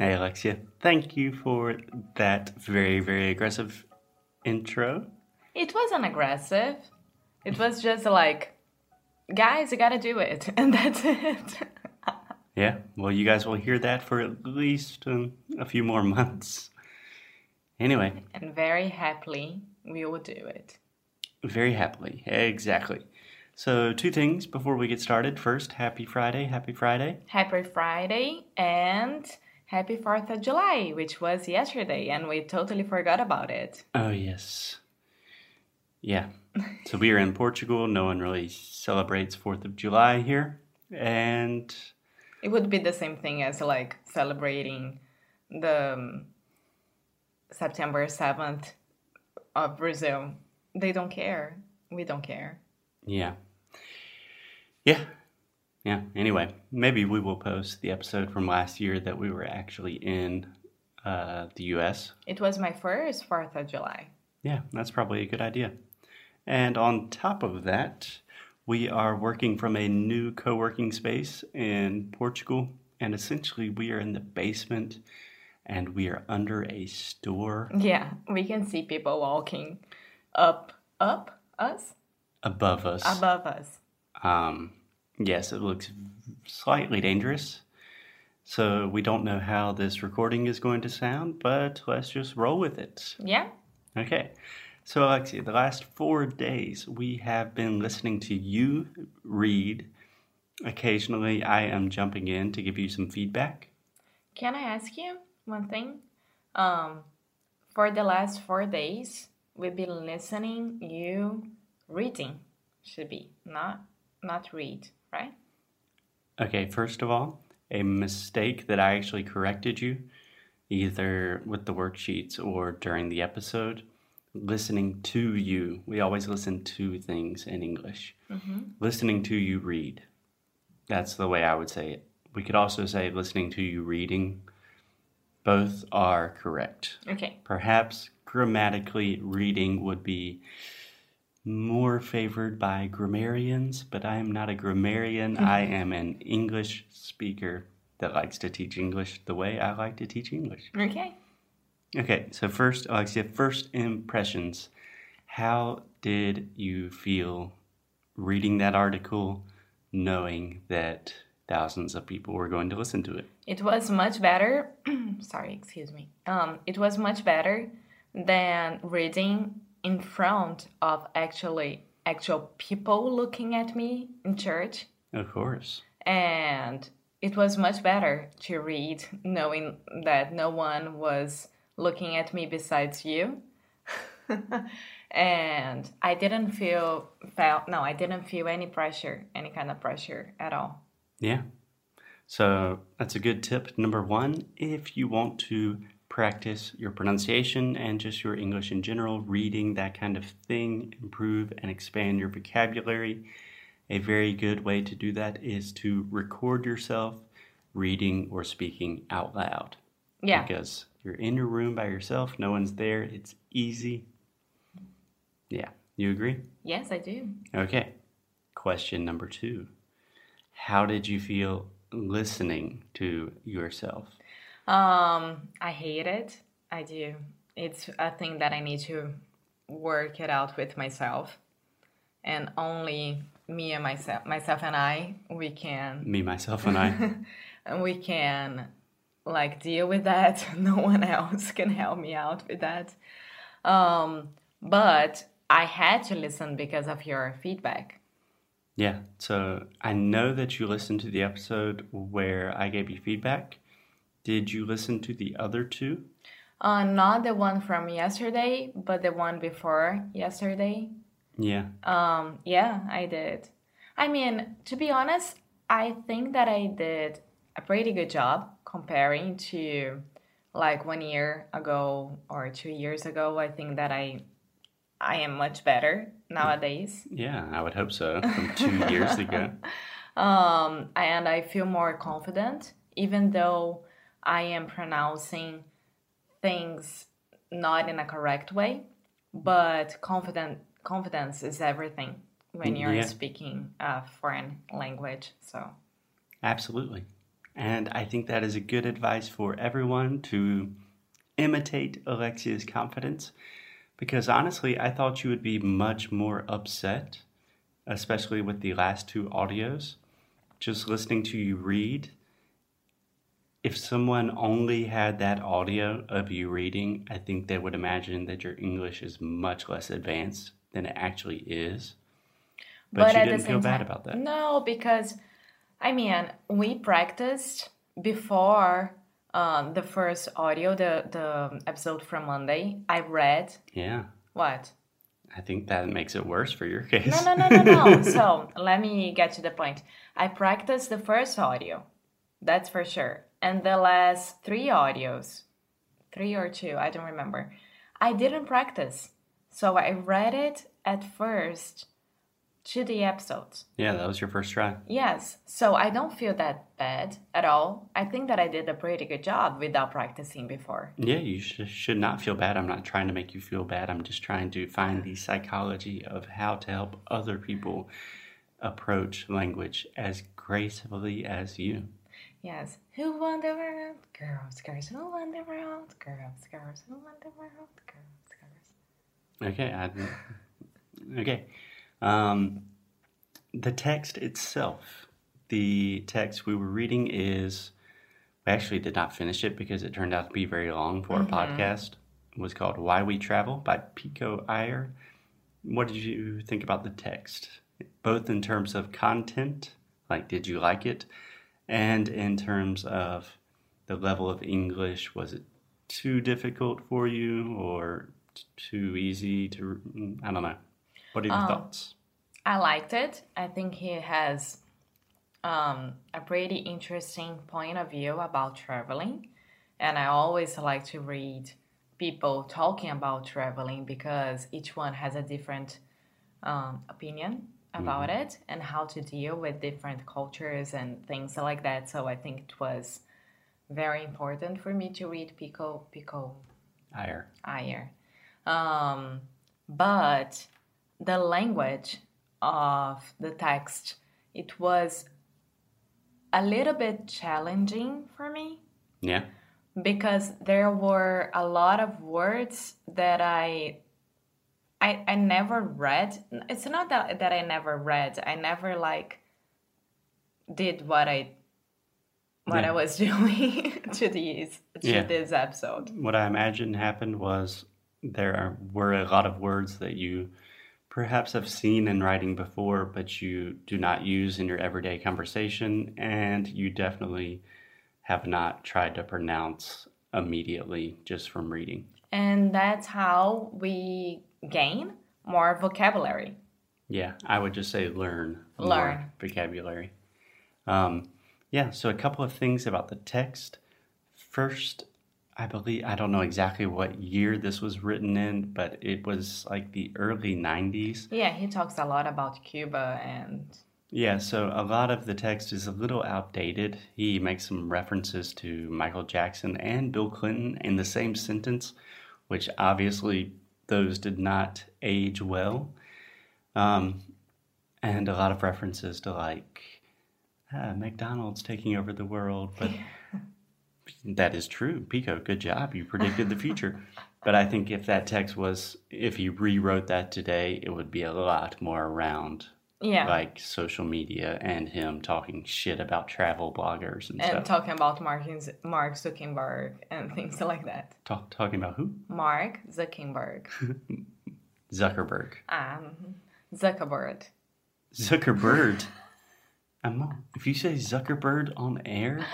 Hey, Alexia. Thank you for that very, very aggressive intro. It wasn't aggressive. It was just like, guys, you gotta do it. And that's it. Yeah, well, you guys will hear that for at least um, a few more months. Anyway, and very happily, we will do it. very happily. Exactly. So, two things before we get started. First, happy Friday. Happy Friday. Happy Friday and happy 4th of July, which was yesterday, and we totally forgot about it. Oh, yes. Yeah. So, we are in Portugal. No one really celebrates 4th of July here. And It would be the same thing as like celebrating the um, September 7th of Brazil. They don't care. We don't care. Yeah. Yeah. Yeah. Anyway, maybe we will post the episode from last year that we were actually in uh, the US. It was my first 4th of July. Yeah, that's probably a good idea. And on top of that, we are working from a new co working space in Portugal. And essentially, we are in the basement and we are under a store Yeah, we can see people walking up, up us, above us. above us. Um, yes, it looks slightly dangerous. So we don't know how this recording is going to sound, but let's just roll with it. Yeah, Okay. So, Alexia, the last four days we have been listening to you read. Occasionally, I am jumping in to give you some feedback. Can I ask you one thing? Um, for the last four days, we've been listening. You reading should be not not read, right? Okay, first of all, a mistake that I actually corrected you, either with the worksheets or during the episode. Listening to you. We always listen to things in English. Mm-hmm. Listening to you read. That's the way I would say it. We could also say listening to you reading. Both are correct. Okay. Perhaps grammatically, reading would be more favored by grammarians, but I am not a grammarian. I am an English speaker that likes to teach English the way I like to teach English. Okay. Okay, so first, Alexia, first impressions. How did you feel reading that article, knowing that thousands of people were going to listen to it? It was much better. sorry, excuse me. Um, it was much better than reading in front of actually actual people looking at me in church, Of course. and it was much better to read knowing that no one was looking at me besides you. and I didn't feel felt no, I didn't feel any pressure, any kind of pressure at all. Yeah. So that's a good tip. Number one, if you want to practice your pronunciation and just your English in general, reading, that kind of thing, improve and expand your vocabulary, a very good way to do that is to record yourself reading or speaking out loud. Yeah. Because you're in your room by yourself, no one's there, it's easy. Yeah. You agree? Yes, I do. Okay. Question number two How did you feel listening to yourself? Um, I hate it. I do. It's a thing that I need to work it out with myself, and only me and myself, myself and I, we can, Me, myself, and I. and we can, like deal with that. No one else can help me out with that. Um, but I had to listen because of your feedback. yeah. So I know that you listened to the episode where I gave you feedback. Did you listen to the other two? Uh, not the one from yesterday, but the one before yesterday. Yeah. Um, yeah, I did. I mean, to be honest, I think that I did a pretty good job comparing to like one year ago or two years ago. I think that I I am much better nowadays. Yeah, I would hope so. From two years ago. Um, and I feel more confident, even though I am pronouncing things not in a correct way. But confident confidence is everything when mm, you're Yeah. speaking a foreign language. So Absolutely. And I think that is a good advice for everyone to imitate Alexia's confidence because honestly, I thought you would be much more upset, especially with the last two audios. Just listening to you read, if someone only had that audio of you reading, I think they would imagine that your English is much less advanced than it actually is. But, you didn't feel bad time, about that. No, because I mean, we practiced before um, the first audio, the the episode from Monday. I read. Yeah. What? I think that makes it worse for your case. No, no, no, no, no. so let me get to the point. I practiced the first audio, that's for sure, and the last three audios, three or two, I don't remember. I didn't practice, so I read it at first to the episodes. Yeah, that was your first try. Yes, so I don't feel that bad at all. I think that I did a pretty good job without practicing before. Yeah, you sh- should not feel bad. I'm not trying to make you feel bad. I'm just trying to find the psychology of how to help other people approach language as gracefully as you. Yes. Who won the world? Girls, girls, who won the world? Girls, girls, who won the world? Girls, girls. Okay, I, okay. Um, the text itself, the text we were reading is, we actually did not finish it because it turned out to be very long for our podcast. It was called Why We Travel by Pico Iyer. What did you think about the text? Both in terms of content, like did you like it? And in terms of the level of English, was it too difficult for you or t- too easy to, I don't know. What are your thoughts? I liked it. I think he has um, a pretty interesting point of view about traveling. And I always like to read people talking about traveling because each one has a different um, opinion about it and how to deal with different cultures and things like that. So I think it was very important for me to read Pico Pico Iyer. Iyer. Um, but the language of the text, it was a little bit challenging for me Yeah. because there were a lot of words that I I, I never read. It's not that that I never read. I never like did what I what Yeah. I was doing to these to Yeah. this episode. What I imagine happened was there are, were a lot of words that you perhaps have seen in writing before, but you do not use in your everyday conversation, and you definitely have not tried to pronounce immediately just from reading. And that's how we gain more vocabulary. Yeah, I would just say learn Learn. vocabulary. Um, yeah, so a couple of things about the text. First, I believe I don't know exactly what year this was written in, but it was like the early 90s. Yeah, he talks a lot about Cuba and Yeah, so a lot of the text is a little outdated. He makes some references to Michael Jackson and Bill Clinton in the same sentence, which obviously those did not age well. Um, and a lot of references to like ah, McDonald's taking over the world, but that is true. Pico, good job. You predicted the future. but I think if that text was, if he rewrote that today, it would be a lot more around yeah, like social media and him talking shit about travel bloggers and, and stuff. talking about Mark Mark Zuckerberg and things like that. Talk, talking about who? Mark Zuckerberg. Zuckerberg. Um, Zuckerberg. Zuckerberg. I'm, if you say Zuckerberg on air,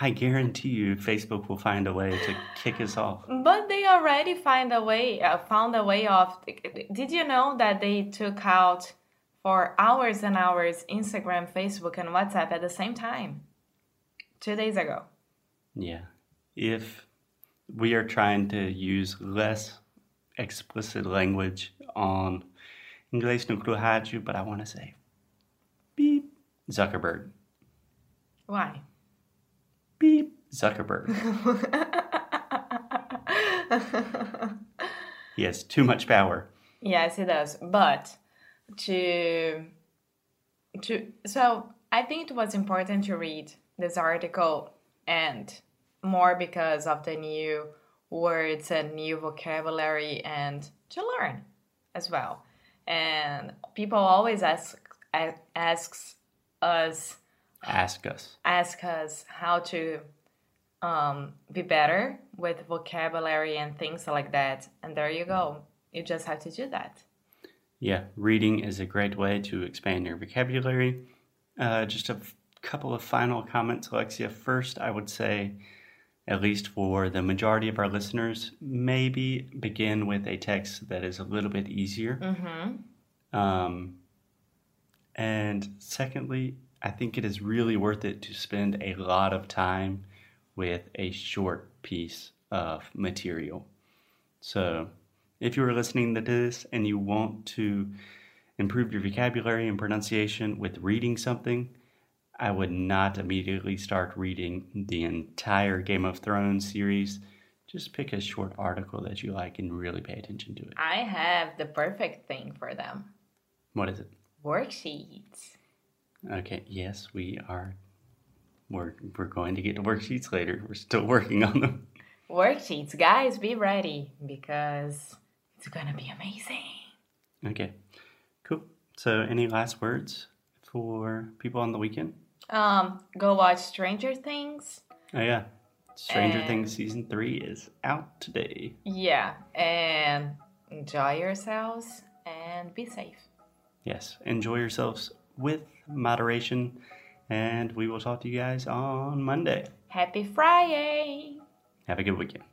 I guarantee you Facebook will find a way to kick us off. But they already find a way, uh, found a way of. Did you know that they took out for hours and hours Instagram, Facebook, and WhatsApp at the same time? Two days ago. Yeah. If we are trying to use less explicit language on Inglês no Rádio, but I want to say beep Zuckerberg. Why? Beep Zuckerberg. He has too much power. Yes, he does. But to to so I think it was important to read this article and more because of the new words and new vocabulary and to learn as well. And people always ask asks us ask us ask us how to um, be better with vocabulary and things like that. And there you go. You just have to do that. Yeah, reading is a great way to expand your vocabulary. Uh, just a f- couple of final comments, Alexia. First, I would say, at least for the majority of our listeners, maybe begin with a text that is a little bit easier. Mm-hmm. Um, and secondly, I think it is really worth it to spend a lot of time with a short piece of material. So, if you are listening to this and you want to improve your vocabulary and pronunciation with reading something, I would not immediately start reading the entire Game of Thrones series. Just pick a short article that you like and really pay attention to it. I have the perfect thing for them What is it? worksheets. Okay, yes, we are. We're, we're going to get to worksheets later. We're still working on them. Worksheets, guys, be ready because it's gonna be amazing. Okay, cool. So, any last words for people on the weekend? Um, go watch Stranger Things. Oh, yeah. Stranger And- Things season three is out today. Yeah, and enjoy yourselves and be safe. Yes, enjoy yourselves with moderation, and we will talk to you guys on Monday. Happy Friday! Have a good weekend.